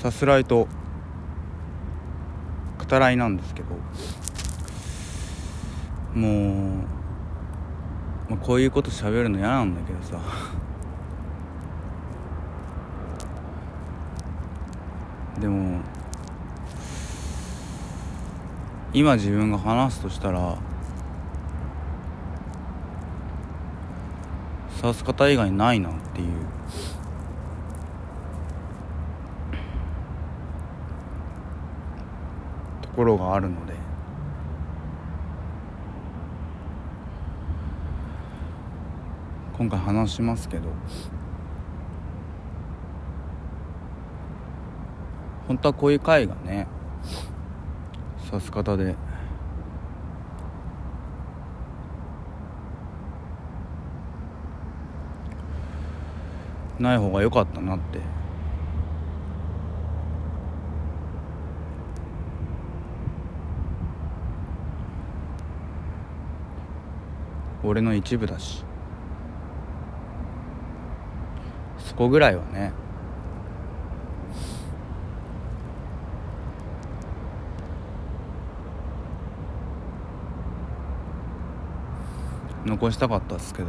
さすらいと語らいなんですけどもう、まあ、こういうこと喋るの嫌なんだけどさ。でも今自分が話すとしたらさす方以外ないなっていう。ころがあるので。今回話しますけど。本当はこういう回がねさす方で。ない方が良かったなって。俺の一部だし。そこぐらいはね。残したかったですけど。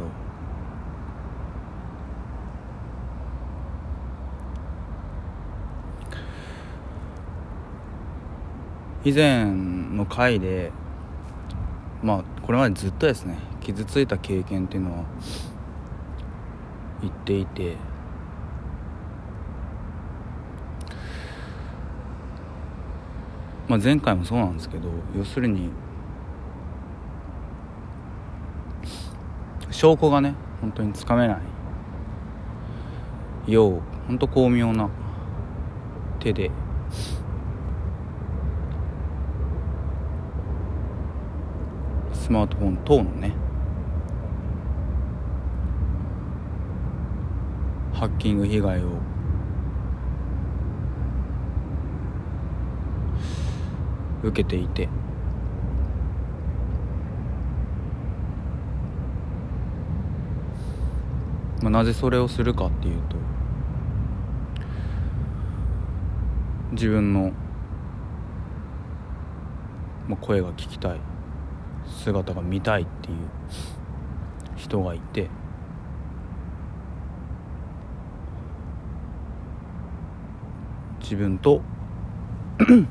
以前の回でまあこれまでずっとですね。傷ついた経験っていうのは言っていてまあ前回もそうなんですけど要するに証拠がね本当につかめないよう本当巧妙な手でスマートフォン等のねハッキング被害を。受けていて。まあ、なぜそれをするかっていうと自分の、ま、声が聞きたい。姿が見たいっていう人がいて。自分と。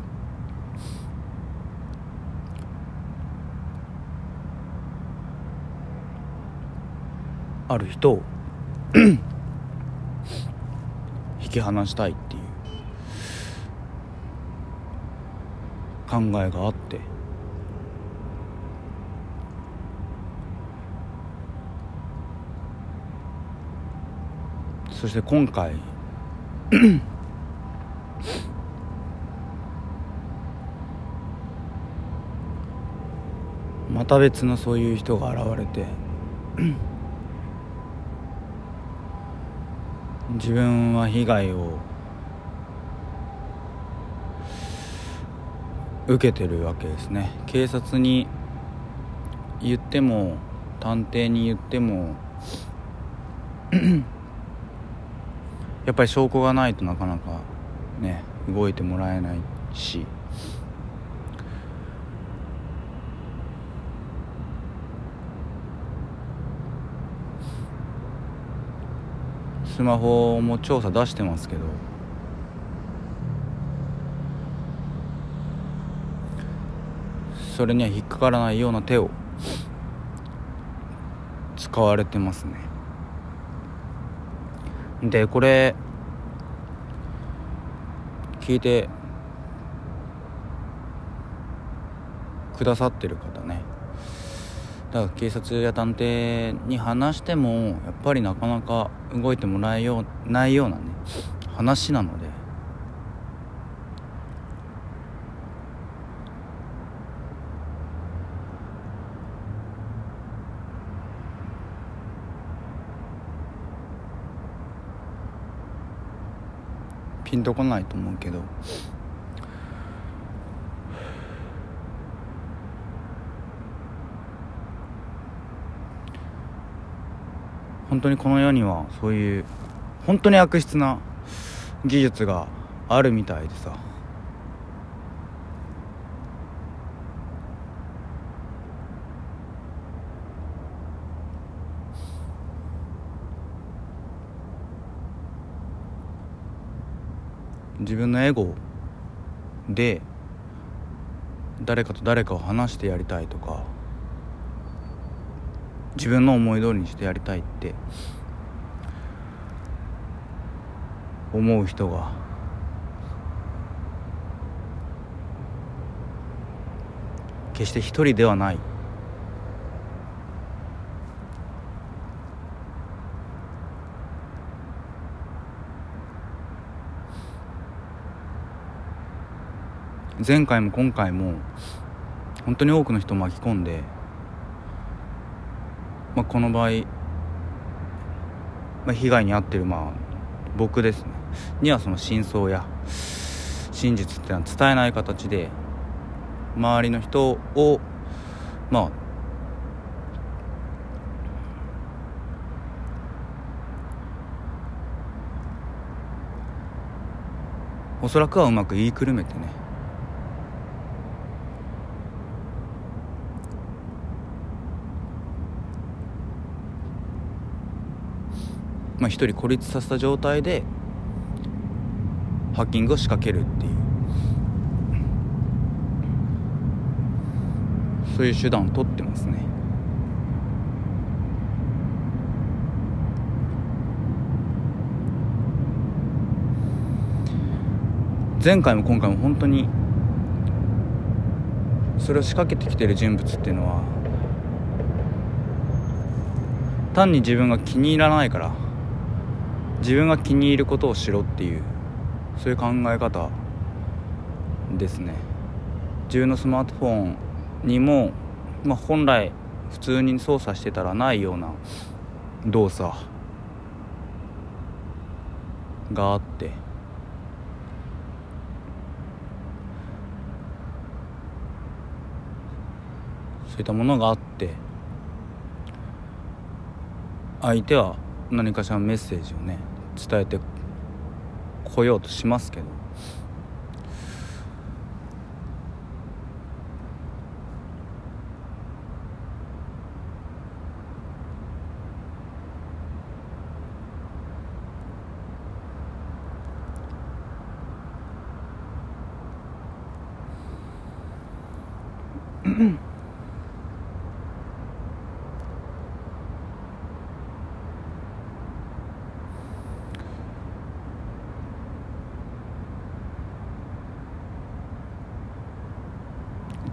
ある人を。引き離したいっていう。考えがあって。そして今回。また別のそういう人が現れて自分は被害を受けてるわけですね。警察に言っても探偵に言ってもやっぱり証拠がないとなかなかね動いてもらえないし。スマホも調査出してますけど。それには引っかからないような手を使われてますね。でこれ聞いてくださってる方ね。だから警察や探偵に話してもやっぱりなかなか動いてもらえようないようなね話なので。ピンとこないと思うけど。本当にこの世にはそういう本当に悪質な技術があるみたいでさ。自分のエゴで誰かと誰かを話してやりたいとか。自分の思い通りにしてやりたいって思う人が決して一人ではない。前回も今回も本当に多くの人を巻き込んで、まあ、この場合、まあ、被害に遭ってるまあ僕ですね。にはその真相や真実っていうのは伝えない形で周りの人をまあおそらくはうまく言いくるめてねまあ、一人孤立させた状態でハッキングを仕掛けるっていう。そういう手段を取ってますね。前回も今回も本当にそれを仕掛けてきてる人物っていうのは単に自分が気に入らないから自分が気に入ることをしろっていうそういう考え方ですね。自分のスマートフォンにも、まあ、本来普通に操作してたらないような動作があって。そういったものがあって。相手は何かしらのメッセージをね伝えてこようとしますけど。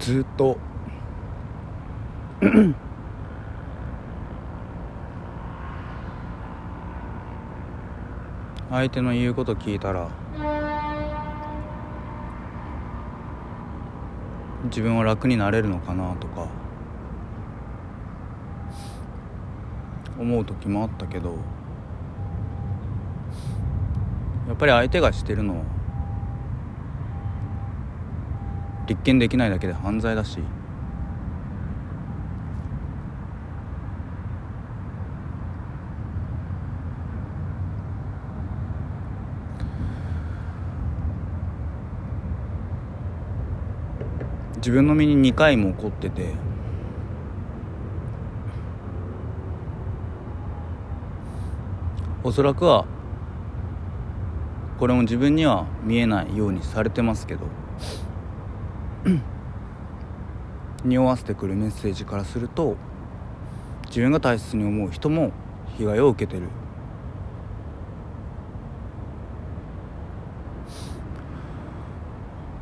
ずっと。相手の言うこと聞いたら自分は楽になれるのかなとか思う時もあったけどやっぱり相手がしてるの立件できないだけで犯罪だし。自分の身に2回も起こってておそらくはこれも自分には見えないようにされてますけど。匂わせてくるメッセージからすると自分が大切に思う人も被害を受けてる。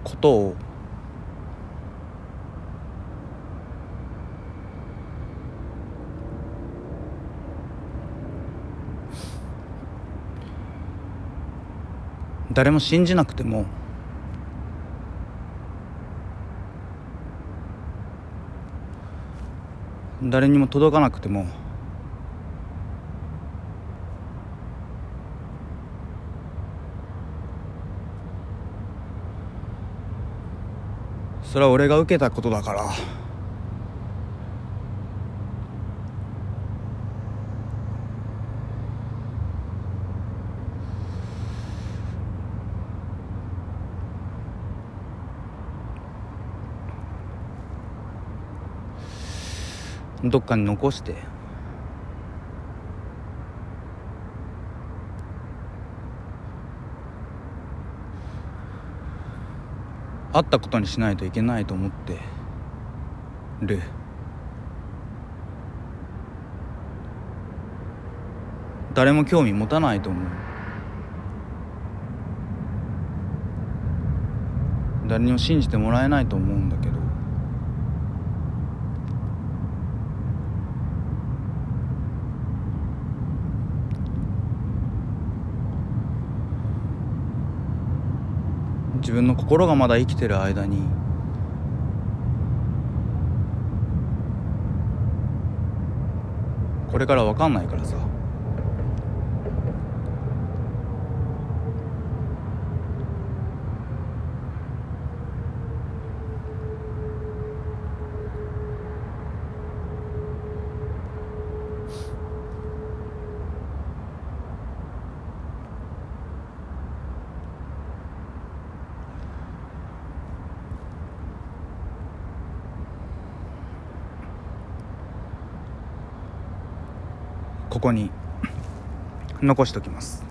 ことを誰も信じなくても誰にも届かなくてもそれは俺が受けたことだから。どっかに残して。会ったことにしないといけないと思ってる。誰も興味持たないと思う。誰にも信じてもらえないと思うんだけど。自分の心がまだ生きてる間にこれから分かんないからさ。ここに残しときます。